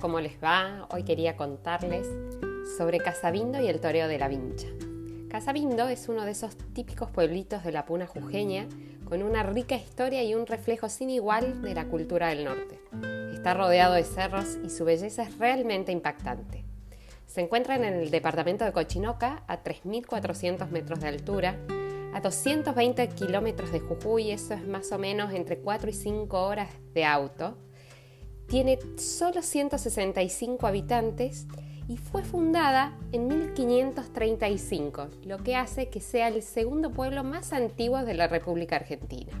¿cómo les va? Hoy quería contarles sobre Casabindo y el toreo de la Vincha. Casabindo es uno de esos típicos pueblitos de la Puna jujeña con una rica historia y un reflejo sin igual de la cultura del norte. Está rodeado de cerros y su belleza es realmente impactante. Se encuentra en el departamento de Cochinoca a 3.400 metros de altura, a 220 kilómetros de Jujuy, eso es más o menos entre 4 y 5 horas de auto, tiene solo 165 habitantes y fue fundada en 1535, lo que hace que sea el segundo pueblo más antiguo de la República Argentina.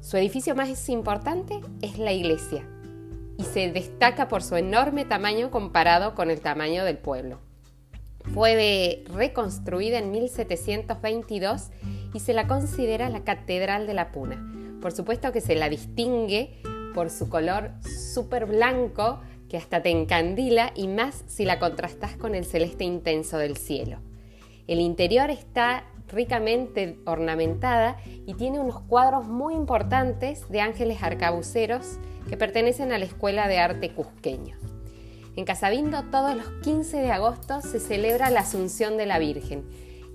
Su edificio más importante es la iglesia y se destaca por su enorme tamaño comparado con el tamaño del pueblo. Fue reconstruida en 1722 y se la considera la Catedral de la Puna. Por supuesto que se la distingue por su color súper blanco que hasta te encandila y más si la contrastas con el celeste intenso del cielo. El interior está ricamente ornamentada y tiene unos cuadros muy importantes de ángeles arcabuceros que pertenecen a la Escuela de Arte Cusqueño. En Casabindo todos los 15 de agosto se celebra la Asunción de la Virgen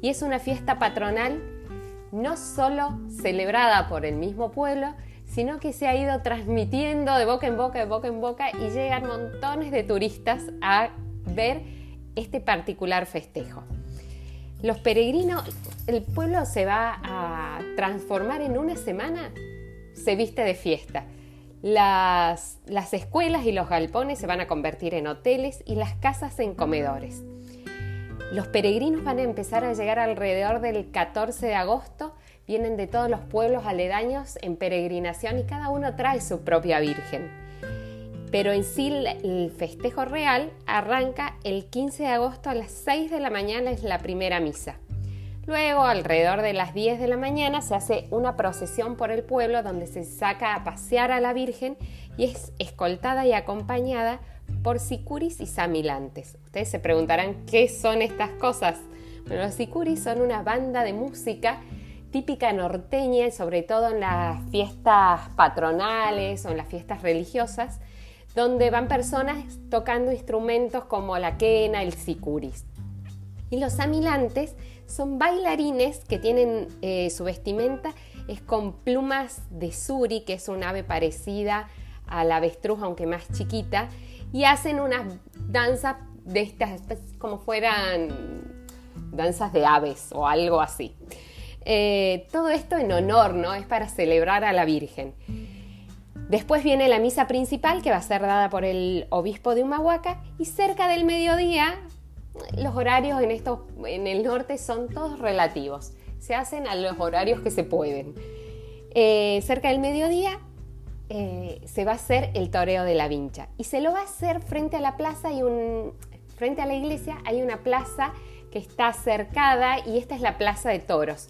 y es una fiesta patronal no solo celebrada por el mismo pueblo, sino que se ha ido transmitiendo de boca en boca, de boca en boca y llegan montones de turistas a ver este particular festejo. Los peregrinos, el pueblo se va a transformar en una semana, se viste de fiesta. Las, las escuelas y los galpones se van a convertir en hoteles y las casas en comedores. Los peregrinos van a empezar a llegar alrededor del 14 de agosto vienen de todos los pueblos aledaños en peregrinación y cada uno trae su propia Virgen. Pero en sí el festejo real arranca el 15 de agosto a las 6 de la mañana es la primera misa. Luego, alrededor de las 10 de la mañana, se hace una procesión por el pueblo donde se saca a pasear a la Virgen y es escoltada y acompañada por sicuris y samilantes. Ustedes se preguntarán qué son estas cosas. Bueno, los sicuris son una banda de música típica norteña, sobre todo en las fiestas patronales o en las fiestas religiosas, donde van personas tocando instrumentos como la quena, el sicuris. Y los amilantes son bailarines que tienen eh, su vestimenta es con plumas de suri, que es un ave parecida a la avestruz, aunque más chiquita, y hacen unas danzas de estas, como fueran danzas de aves o algo así. Eh, todo esto en honor, ¿no? Es para celebrar a la Virgen. Después viene la misa principal que va a ser dada por el obispo de Humahuaca y cerca del mediodía los horarios en, en el norte son todos relativos. Se hacen a los horarios que se pueden. Eh, cerca del mediodía eh, se va a hacer el toreo de la vincha y se lo va a hacer frente a la plaza y un, frente a la iglesia hay una plaza que está cercada y esta es la plaza de toros.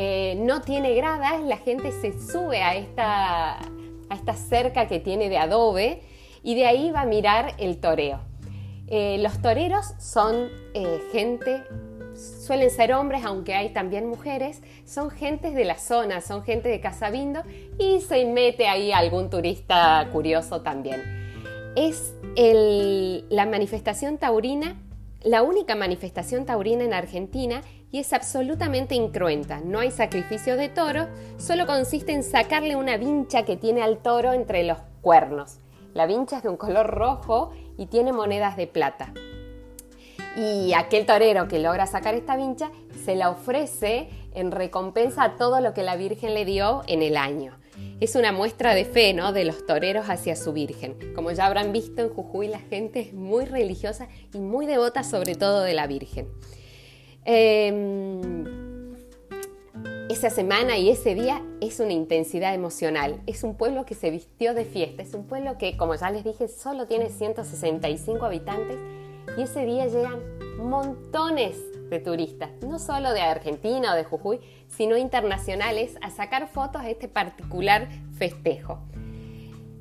Eh, no tiene gradas, la gente se sube a esta, a esta cerca que tiene de adobe y de ahí va a mirar el toreo. Eh, los toreros son eh, gente, suelen ser hombres, aunque hay también mujeres, son gentes de la zona, son gente de Casabindo y se mete ahí algún turista curioso también. Es la manifestación taurina, la única manifestación taurina en Argentina y es absolutamente incruenta. No hay sacrificio de toro, solo consiste en sacarle una vincha que tiene al toro entre los cuernos. La vincha es de un color rojo y tiene monedas de plata. Y aquel torero que logra sacar esta vincha se la ofrece en recompensa a todo lo que la Virgen le dio en el año. Es una muestra de fe ¿no? de los toreros hacia su Virgen. Como ya habrán visto en Jujuy, la gente es muy religiosa y muy devota sobre todo de la Virgen. Em, esa semana y ese día es una intensidad emocional. Es un pueblo que se vistió de fiesta. Es un pueblo que, como ya les dije, solo tiene 165 habitantes y ese día llegan montones de turistas, no solo de Argentina o de Jujuy, sino internacionales, a sacar fotos a este particular festejo.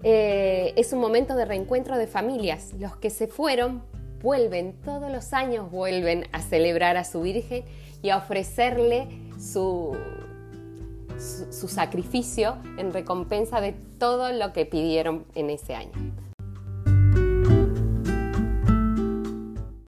Eh, es un momento de reencuentro de familias. Los que se fueron vuelven, todos los años vuelven a celebrar a su Virgen y a ofrecerle su, su, sacrificio en recompensa de todo lo que pidieron en ese año.